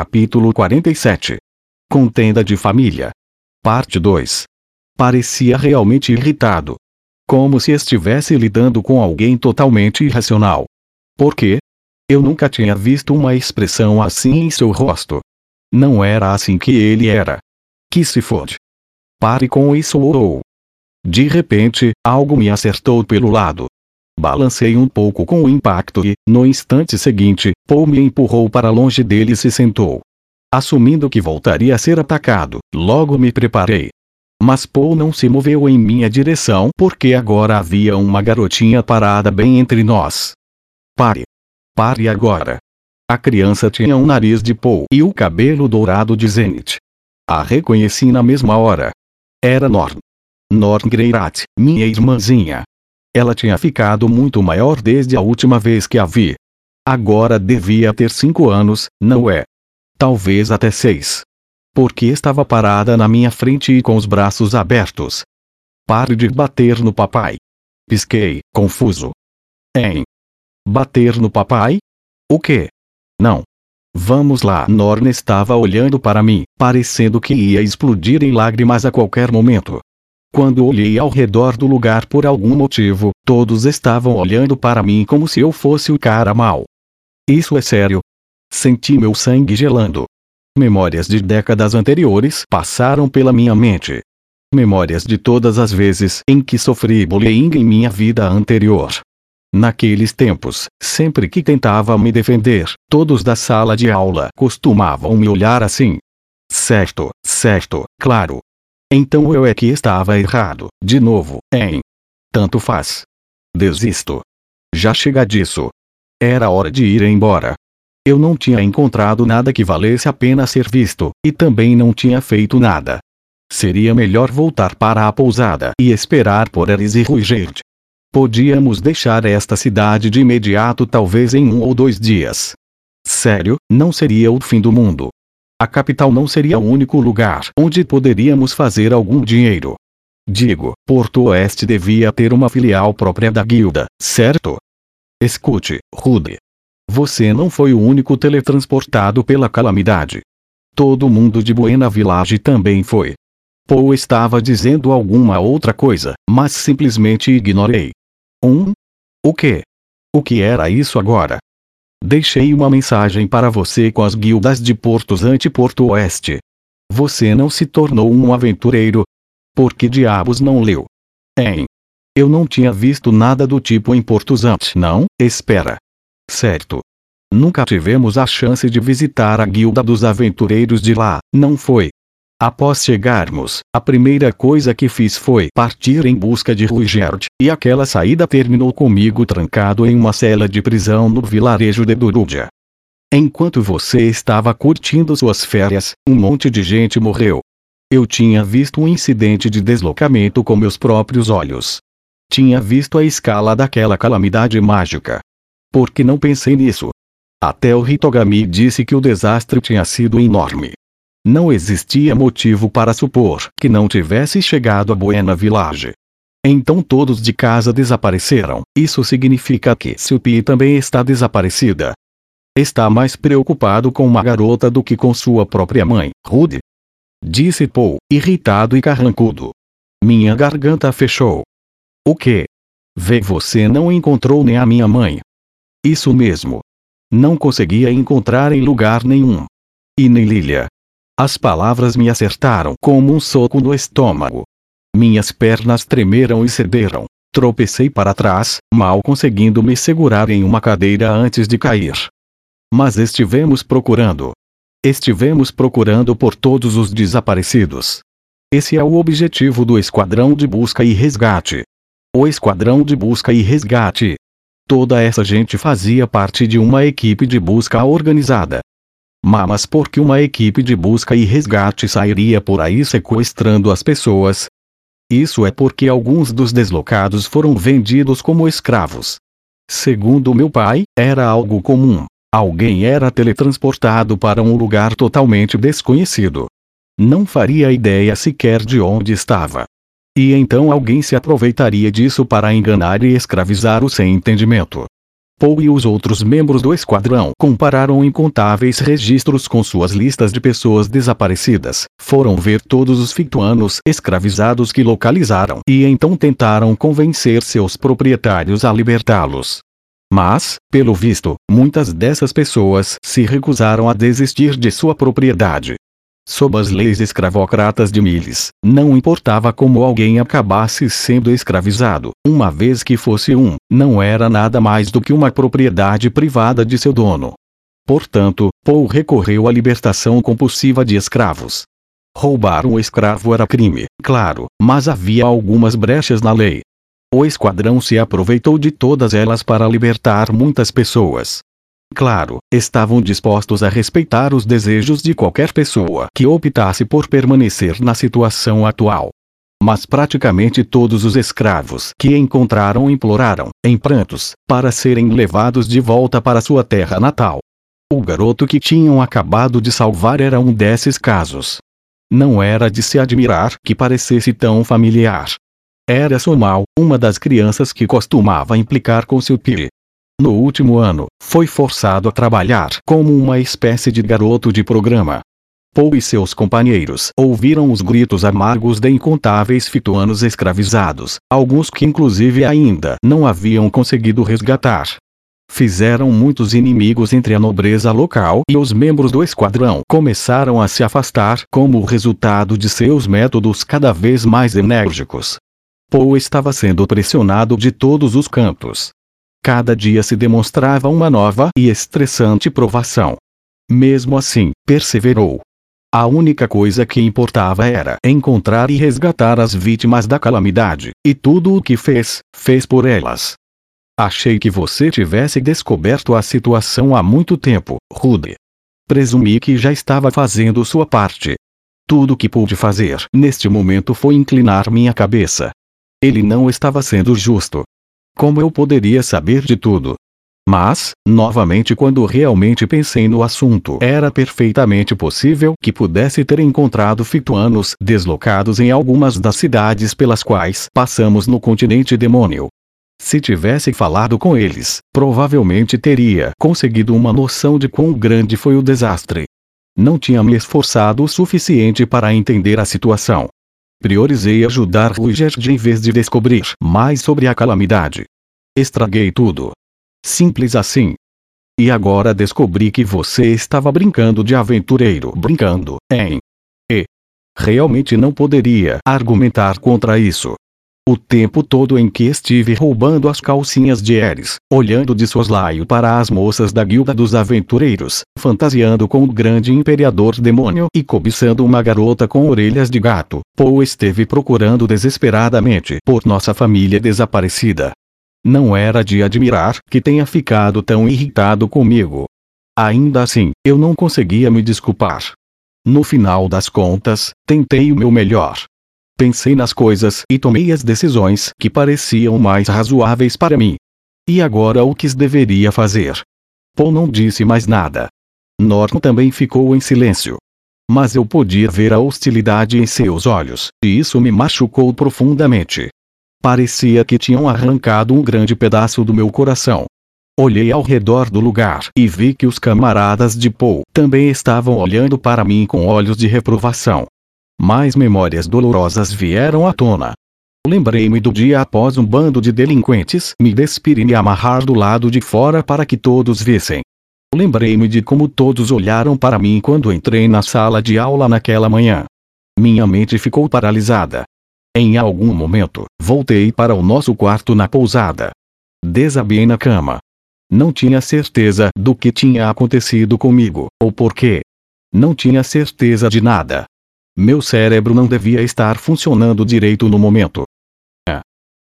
Capítulo 47 Contenda de família. Parte 2. Parecia realmente irritado. Como se estivesse lidando com alguém totalmente irracional. Por quê? Eu nunca tinha visto uma expressão assim em seu rosto. Não era assim que ele era. Que se fode. Pare com isso ou. De repente, algo me acertou pelo lado. Balancei um pouco com o impacto e, no instante seguinte, Paul me empurrou para longe dele e se sentou. Assumindo que voltaria a ser atacado, logo me preparei. Mas Paul não se moveu em minha direção porque agora havia uma garotinha parada bem entre nós. Pare. Pare agora. A criança tinha um nariz de Paul e o cabelo dourado de Zenith. A reconheci na mesma hora. Era Norn. Norn Greirat, minha irmãzinha. Ela tinha ficado muito maior desde a última vez que a vi. Agora devia ter cinco anos, não é? Talvez até seis. Porque estava parada na minha frente e com os braços abertos. Pare de bater no papai. Pisquei, confuso. Em. Bater no papai? O quê? Não. Vamos lá. Norna estava olhando para mim, parecendo que ia explodir em lágrimas a qualquer momento. Quando olhei ao redor do lugar por algum motivo, todos estavam olhando para mim como se eu fosse o cara mal. Isso é sério. Senti meu sangue gelando. Memórias de décadas anteriores passaram pela minha mente. Memórias de todas as vezes em que sofri bullying em minha vida anterior. Naqueles tempos, sempre que tentava me defender, todos da sala de aula costumavam me olhar assim. Certo, certo, claro, então eu é que estava errado, de novo, hein? Tanto faz. Desisto. Já chega disso. Era hora de ir embora. Eu não tinha encontrado nada que valesse a pena ser visto, e também não tinha feito nada. Seria melhor voltar para a pousada e esperar por Eris e Ruigerd. Podíamos deixar esta cidade de imediato talvez em um ou dois dias. Sério, não seria o fim do mundo. A capital não seria o único lugar onde poderíamos fazer algum dinheiro. Digo, Porto Oeste devia ter uma filial própria da guilda, certo? Escute, Rude. Você não foi o único teletransportado pela calamidade. Todo mundo de Buena Village também foi. Paul estava dizendo alguma outra coisa, mas simplesmente ignorei. Um? O quê? O que era isso agora? Deixei uma mensagem para você com as guildas de Portos Anti-Porto Oeste. Você não se tornou um aventureiro? Por que diabos não leu? Hein? Eu não tinha visto nada do tipo em Portos Anti, não? Espera. Certo. Nunca tivemos a chance de visitar a guilda dos aventureiros de lá, não foi? Após chegarmos, a primeira coisa que fiz foi partir em busca de Ruigerd, e aquela saída terminou comigo trancado em uma cela de prisão no vilarejo de Durúdia. Enquanto você estava curtindo suas férias, um monte de gente morreu. Eu tinha visto um incidente de deslocamento com meus próprios olhos. Tinha visto a escala daquela calamidade mágica. Por que não pensei nisso? Até o Hitogami disse que o desastre tinha sido enorme. Não existia motivo para supor que não tivesse chegado a Buena Village. Então todos de casa desapareceram. Isso significa que Supi também está desaparecida. Está mais preocupado com uma garota do que com sua própria mãe, Rude. Disse Paul, irritado e carrancudo. Minha garganta fechou. O que? Vê você não encontrou nem a minha mãe. Isso mesmo. Não conseguia encontrar em lugar nenhum. E nem Lilia. As palavras me acertaram como um soco no estômago. Minhas pernas tremeram e cederam. Tropecei para trás, mal conseguindo me segurar em uma cadeira antes de cair. Mas estivemos procurando. Estivemos procurando por todos os desaparecidos. Esse é o objetivo do Esquadrão de Busca e Resgate. O Esquadrão de Busca e Resgate. Toda essa gente fazia parte de uma equipe de busca organizada. Mas por que uma equipe de busca e resgate sairia por aí sequestrando as pessoas? Isso é porque alguns dos deslocados foram vendidos como escravos. Segundo meu pai, era algo comum. Alguém era teletransportado para um lugar totalmente desconhecido. Não faria ideia sequer de onde estava. E então alguém se aproveitaria disso para enganar e escravizar o sem entendimento. Paul e os outros membros do esquadrão compararam incontáveis registros com suas listas de pessoas desaparecidas, foram ver todos os fictuanos escravizados que localizaram e então tentaram convencer seus proprietários a libertá-los. Mas, pelo visto, muitas dessas pessoas se recusaram a desistir de sua propriedade. Sob as leis escravocratas de Miles, não importava como alguém acabasse sendo escravizado, uma vez que fosse um, não era nada mais do que uma propriedade privada de seu dono. Portanto, Paul recorreu à libertação compulsiva de escravos. Roubar um escravo era crime, claro, mas havia algumas brechas na lei. O esquadrão se aproveitou de todas elas para libertar muitas pessoas. Claro, estavam dispostos a respeitar os desejos de qualquer pessoa que optasse por permanecer na situação atual. Mas praticamente todos os escravos que encontraram imploraram, em prantos, para serem levados de volta para sua terra natal. O garoto que tinham acabado de salvar era um desses casos. Não era de se admirar que parecesse tão familiar. Era Somal, uma das crianças que costumava implicar com seu pai. No último ano, foi forçado a trabalhar como uma espécie de garoto de programa. Paul e seus companheiros ouviram os gritos amargos de incontáveis fituanos escravizados, alguns que inclusive ainda não haviam conseguido resgatar. Fizeram muitos inimigos entre a nobreza local e os membros do esquadrão começaram a se afastar como resultado de seus métodos cada vez mais enérgicos. Poe estava sendo pressionado de todos os cantos. Cada dia se demonstrava uma nova e estressante provação. Mesmo assim, perseverou. A única coisa que importava era encontrar e resgatar as vítimas da calamidade, e tudo o que fez, fez por elas. Achei que você tivesse descoberto a situação há muito tempo, Rude. Presumi que já estava fazendo sua parte. Tudo o que pude fazer neste momento foi inclinar minha cabeça, ele não estava sendo justo. Como eu poderia saber de tudo? Mas, novamente, quando realmente pensei no assunto, era perfeitamente possível que pudesse ter encontrado fituanos deslocados em algumas das cidades pelas quais passamos no continente demônio. Se tivesse falado com eles, provavelmente teria conseguido uma noção de quão grande foi o desastre. Não tinha me esforçado o suficiente para entender a situação. Priorizei ajudar Ruigerd em vez de descobrir mais sobre a calamidade. Estraguei tudo. Simples assim. E agora descobri que você estava brincando de aventureiro. Brincando, hein? E. Realmente não poderia argumentar contra isso. O tempo todo em que estive roubando as calcinhas de Eris, olhando de soslaio para as moças da guilda dos aventureiros, fantasiando com o grande imperador demônio e cobiçando uma garota com orelhas de gato, Poe esteve procurando desesperadamente por nossa família desaparecida. Não era de admirar que tenha ficado tão irritado comigo. Ainda assim, eu não conseguia me desculpar. No final das contas, tentei o meu melhor, Pensei nas coisas e tomei as decisões que pareciam mais razoáveis para mim. E agora o que deveria fazer? Paul não disse mais nada. Norton também ficou em silêncio. Mas eu podia ver a hostilidade em seus olhos, e isso me machucou profundamente. Parecia que tinham arrancado um grande pedaço do meu coração. Olhei ao redor do lugar e vi que os camaradas de Paul também estavam olhando para mim com olhos de reprovação. Mais memórias dolorosas vieram à tona. Lembrei-me do dia após um bando de delinquentes me despir e me amarrar do lado de fora para que todos vissem. Lembrei-me de como todos olharam para mim quando entrei na sala de aula naquela manhã. Minha mente ficou paralisada. Em algum momento, voltei para o nosso quarto na pousada. Desabei na cama. Não tinha certeza do que tinha acontecido comigo, ou por quê. Não tinha certeza de nada. Meu cérebro não devia estar funcionando direito no momento. É.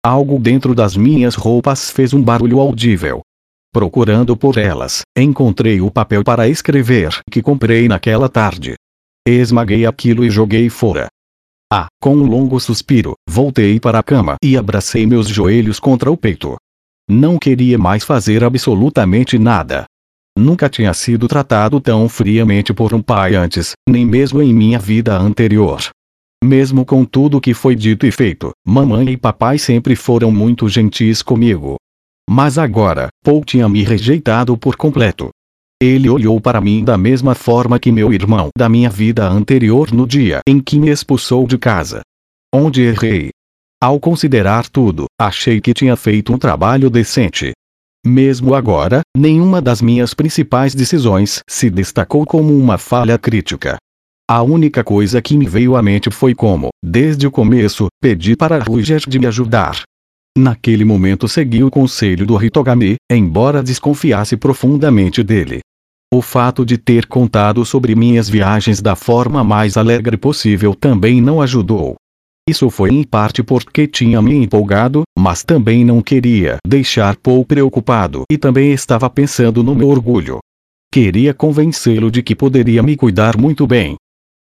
Algo dentro das minhas roupas fez um barulho audível. Procurando por elas, encontrei o papel para escrever que comprei naquela tarde. Esmaguei aquilo e joguei fora. Ah, com um longo suspiro, voltei para a cama e abracei meus joelhos contra o peito. Não queria mais fazer absolutamente nada. Nunca tinha sido tratado tão friamente por um pai antes, nem mesmo em minha vida anterior. Mesmo com tudo que foi dito e feito, mamãe e papai sempre foram muito gentis comigo. Mas agora, Paul tinha me rejeitado por completo. Ele olhou para mim da mesma forma que meu irmão da minha vida anterior no dia em que me expulsou de casa. Onde errei. Ao considerar tudo, achei que tinha feito um trabalho decente. Mesmo agora, nenhuma das minhas principais decisões se destacou como uma falha crítica. A única coisa que me veio à mente foi como, desde o começo, pedi para Ruger de me ajudar. Naquele momento segui o conselho do Hitogami, embora desconfiasse profundamente dele. O fato de ter contado sobre minhas viagens da forma mais alegre possível também não ajudou. Isso foi em parte porque tinha me empolgado, mas também não queria deixar Paul preocupado e também estava pensando no meu orgulho. Queria convencê-lo de que poderia me cuidar muito bem.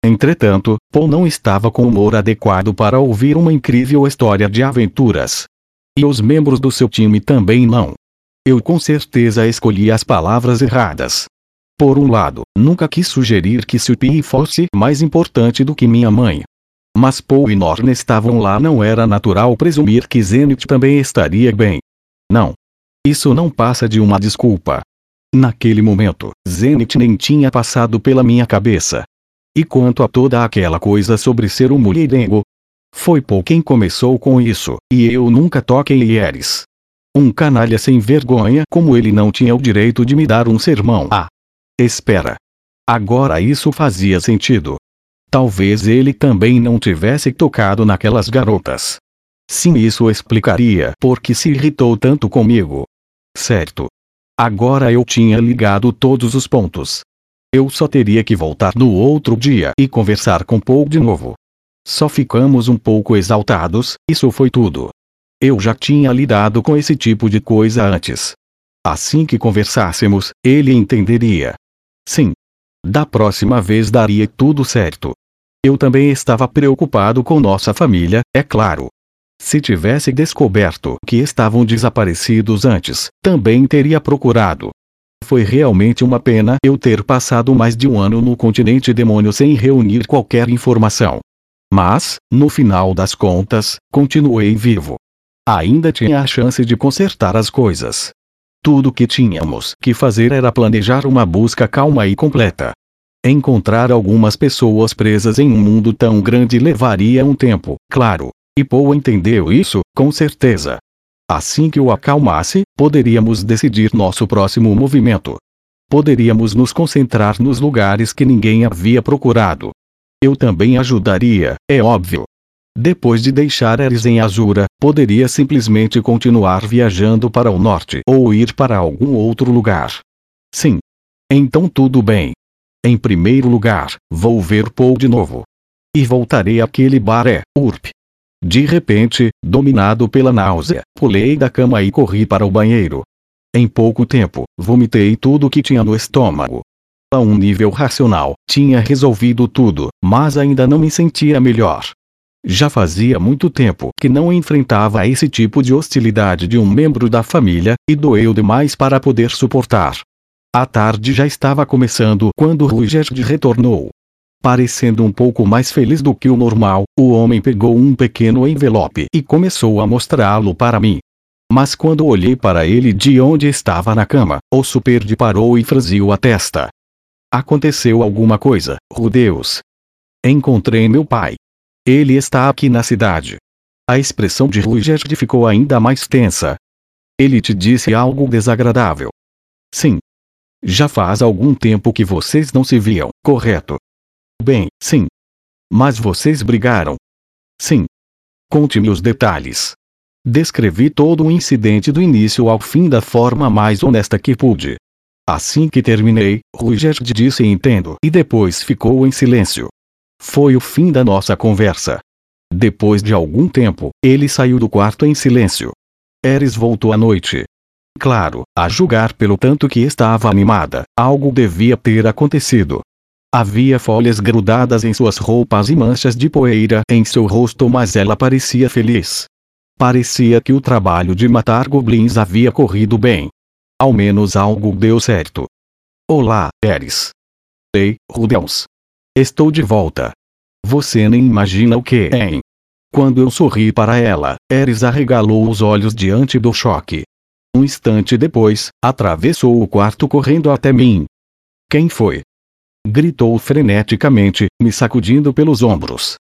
Entretanto, Paul não estava com humor adequado para ouvir uma incrível história de aventuras. E os membros do seu time também não. Eu com certeza escolhi as palavras erradas. Por um lado, nunca quis sugerir que Supi fosse mais importante do que minha mãe. Mas Paul e Norne estavam lá não era natural presumir que Zenith também estaria bem. Não. Isso não passa de uma desculpa. Naquele momento, Zenith nem tinha passado pela minha cabeça. E quanto a toda aquela coisa sobre ser um mulherengo, foi Paul quem começou com isso, e eu nunca toquei em Eris. Um canalha sem vergonha como ele não tinha o direito de me dar um sermão. Ah! Espera. Agora isso fazia sentido. Talvez ele também não tivesse tocado naquelas garotas. Sim, isso explicaria por que se irritou tanto comigo. Certo. Agora eu tinha ligado todos os pontos. Eu só teria que voltar no outro dia e conversar com Paul de novo. Só ficamos um pouco exaltados, isso foi tudo. Eu já tinha lidado com esse tipo de coisa antes. Assim que conversássemos, ele entenderia. Sim. Da próxima vez daria tudo certo. Eu também estava preocupado com nossa família, é claro. Se tivesse descoberto que estavam desaparecidos antes, também teria procurado. Foi realmente uma pena eu ter passado mais de um ano no continente demônio sem reunir qualquer informação. Mas, no final das contas, continuei vivo. Ainda tinha a chance de consertar as coisas. Tudo que tínhamos que fazer era planejar uma busca calma e completa. Encontrar algumas pessoas presas em um mundo tão grande levaria um tempo, claro. E Paul entendeu isso, com certeza. Assim que o acalmasse, poderíamos decidir nosso próximo movimento. Poderíamos nos concentrar nos lugares que ninguém havia procurado, eu também ajudaria, é óbvio. Depois de deixar Ares em Azura, poderia simplesmente continuar viajando para o norte ou ir para algum outro lugar. Sim. Então tudo bem. Em primeiro lugar, vou ver Paul de novo. E voltarei àquele bar é, Urp. De repente, dominado pela náusea, pulei da cama e corri para o banheiro. Em pouco tempo, vomitei tudo o que tinha no estômago a um nível racional, tinha resolvido tudo, mas ainda não me sentia melhor. Já fazia muito tempo que não enfrentava esse tipo de hostilidade de um membro da família, e doeu demais para poder suportar. A tarde já estava começando quando Ruigerd retornou. Parecendo um pouco mais feliz do que o normal, o homem pegou um pequeno envelope e começou a mostrá-lo para mim. Mas quando olhei para ele de onde estava na cama, o superde parou e franziu a testa. Aconteceu alguma coisa, Rudeus. Encontrei meu pai. Ele está aqui na cidade. A expressão de Ruigerd ficou ainda mais tensa. Ele te disse algo desagradável. Sim. Já faz algum tempo que vocês não se viam, correto? Bem, sim. Mas vocês brigaram? Sim. Conte-me os detalhes. Descrevi todo o incidente do início ao fim da forma mais honesta que pude. Assim que terminei, Ruigerd disse entendo e depois ficou em silêncio. Foi o fim da nossa conversa. Depois de algum tempo, ele saiu do quarto em silêncio. Eris voltou à noite. Claro, a julgar pelo tanto que estava animada, algo devia ter acontecido. Havia folhas grudadas em suas roupas e manchas de poeira em seu rosto, mas ela parecia feliz. Parecia que o trabalho de matar goblins havia corrido bem. Ao menos algo deu certo. Olá, Eris. Ei, Rudeus. Estou de volta. Você nem imagina o que, hein? Quando eu sorri para ela, Eris arregalou os olhos diante do choque. Um instante depois, atravessou o quarto correndo até mim. Quem foi? Gritou freneticamente, me sacudindo pelos ombros.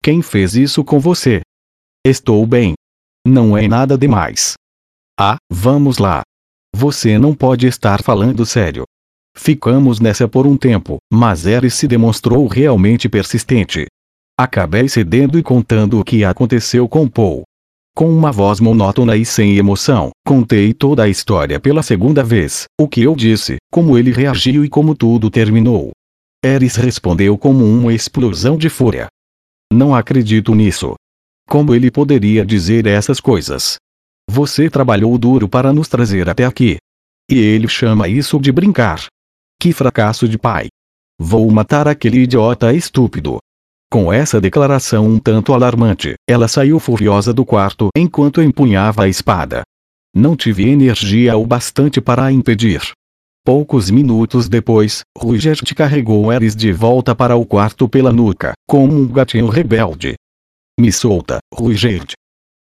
Quem fez isso com você? Estou bem. Não é nada demais. Ah, vamos lá. Você não pode estar falando sério. Ficamos nessa por um tempo, mas Eris se demonstrou realmente persistente. Acabei cedendo e contando o que aconteceu com Paul. Com uma voz monótona e sem emoção, contei toda a história pela segunda vez, o que eu disse, como ele reagiu e como tudo terminou. Eris respondeu como uma explosão de fúria. Não acredito nisso. Como ele poderia dizer essas coisas? Você trabalhou duro para nos trazer até aqui. E ele chama isso de brincar. Que fracasso de pai. Vou matar aquele idiota estúpido. Com essa declaração um tanto alarmante, ela saiu furiosa do quarto enquanto empunhava a espada. Não tive energia o bastante para a impedir. Poucos minutos depois, Rugert carregou Eris de volta para o quarto pela nuca, como um gatinho rebelde. Me solta, Rugert.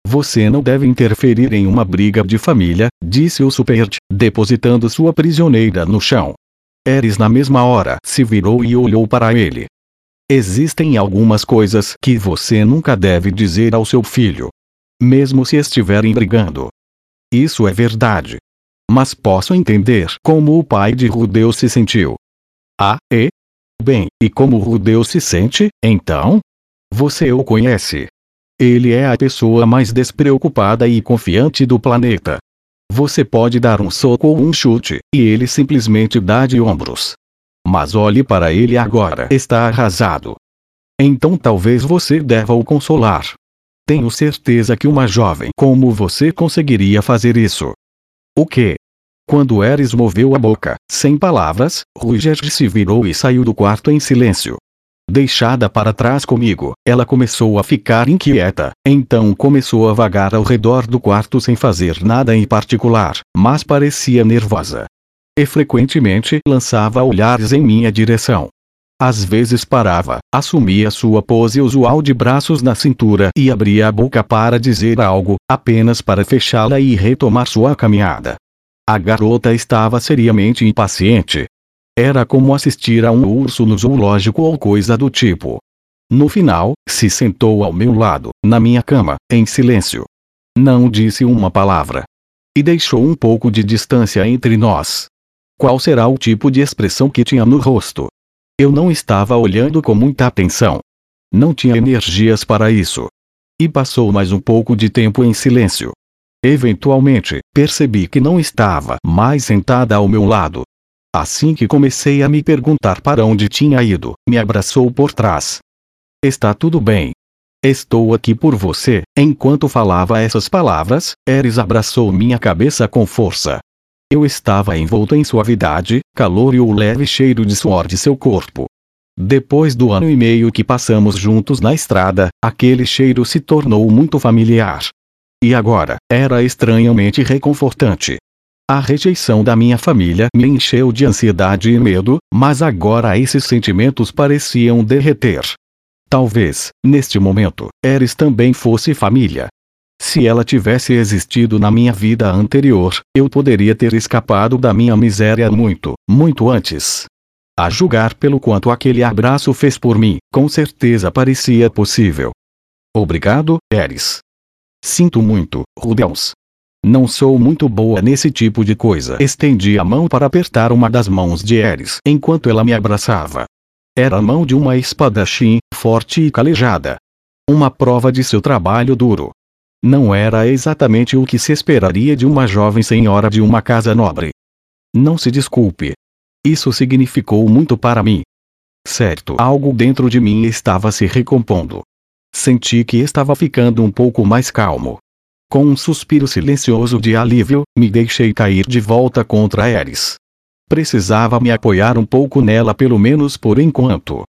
Você não deve interferir em uma briga de família, disse o Supert, depositando sua prisioneira no chão. Eris na mesma hora se virou e olhou para ele. Existem algumas coisas que você nunca deve dizer ao seu filho. Mesmo se estiverem brigando. Isso é verdade. Mas posso entender como o pai de Rudeu se sentiu. Ah, e? Bem, e como Rudeu se sente, então? Você o conhece. Ele é a pessoa mais despreocupada e confiante do planeta. Você pode dar um soco ou um chute, e ele simplesmente dá de ombros. Mas olhe para ele agora. Está arrasado. Então talvez você deva o consolar. Tenho certeza que uma jovem como você conseguiria fazer isso. O que? Quando Eris moveu a boca, sem palavras, Ruger se virou e saiu do quarto em silêncio. Deixada para trás comigo, ela começou a ficar inquieta, então começou a vagar ao redor do quarto sem fazer nada em particular, mas parecia nervosa. E frequentemente lançava olhares em minha direção. Às vezes parava, assumia sua pose usual de braços na cintura e abria a boca para dizer algo, apenas para fechá-la e retomar sua caminhada. A garota estava seriamente impaciente, era como assistir a um urso no zoológico ou coisa do tipo. No final, se sentou ao meu lado, na minha cama, em silêncio. Não disse uma palavra. E deixou um pouco de distância entre nós. Qual será o tipo de expressão que tinha no rosto? Eu não estava olhando com muita atenção. Não tinha energias para isso. E passou mais um pouco de tempo em silêncio. Eventualmente, percebi que não estava mais sentada ao meu lado, Assim que comecei a me perguntar para onde tinha ido, me abraçou por trás. Está tudo bem. Estou aqui por você. Enquanto falava essas palavras, Eris abraçou minha cabeça com força. Eu estava envolto em suavidade, calor e o leve cheiro de suor de seu corpo. Depois do ano e meio que passamos juntos na estrada, aquele cheiro se tornou muito familiar. E agora, era estranhamente reconfortante. A rejeição da minha família me encheu de ansiedade e medo, mas agora esses sentimentos pareciam derreter. Talvez, neste momento, Eris também fosse família. Se ela tivesse existido na minha vida anterior, eu poderia ter escapado da minha miséria muito, muito antes. A julgar pelo quanto aquele abraço fez por mim, com certeza parecia possível. Obrigado, Eris. Sinto muito, Rudels. Não sou muito boa nesse tipo de coisa. Estendi a mão para apertar uma das mãos de Eris enquanto ela me abraçava. Era a mão de uma espadachim, forte e calejada. Uma prova de seu trabalho duro. Não era exatamente o que se esperaria de uma jovem senhora de uma casa nobre. Não se desculpe. Isso significou muito para mim. Certo, algo dentro de mim estava se recompondo. Senti que estava ficando um pouco mais calmo. Com um suspiro silencioso de alívio, me deixei cair de volta contra Eris. Precisava me apoiar um pouco nela pelo menos por enquanto.